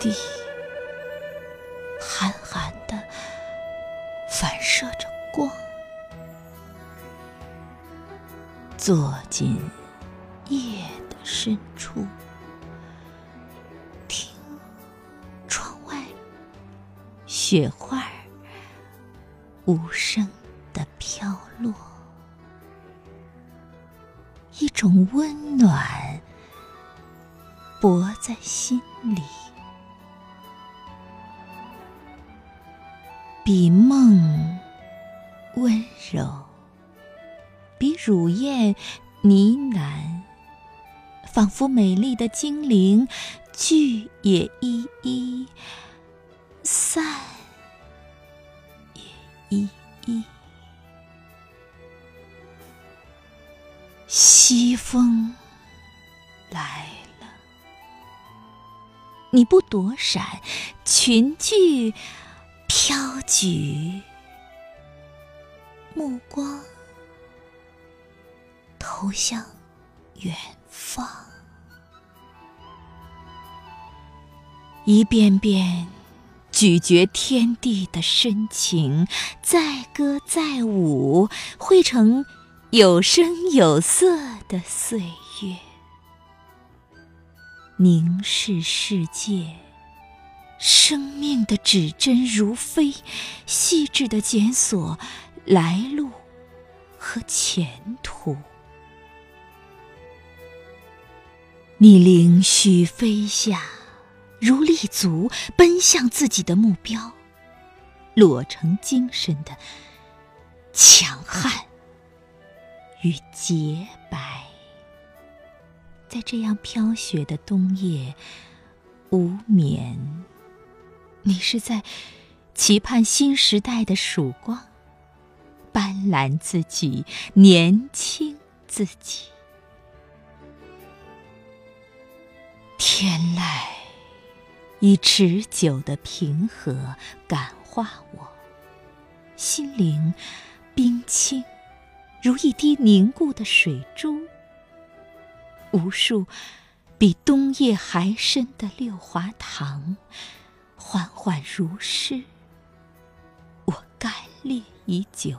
地寒寒的反射着光。坐进夜的深处，听窗外雪花无声的飘落，一种温暖泊在心里，比梦温柔。比乳燕呢喃，仿佛美丽的精灵聚也依依，散也依依。西风来了，你不躲闪，群聚高举，目光。投向远方，一遍遍咀嚼天地的深情，载歌载舞，汇成有声有色的岁月。凝视世界，生命的指针如飞，细致的检索来路和前途。你凌虚飞下，如立足，奔向自己的目标，落成精神的强悍与洁白。在这样飘雪的冬夜，无眠，你是在期盼新时代的曙光，斑斓自己，年轻自己。天籁以持久的平和感化我，心灵冰清如一滴凝固的水珠。无数比冬夜还深的六华堂，缓缓如诗，我干裂已久。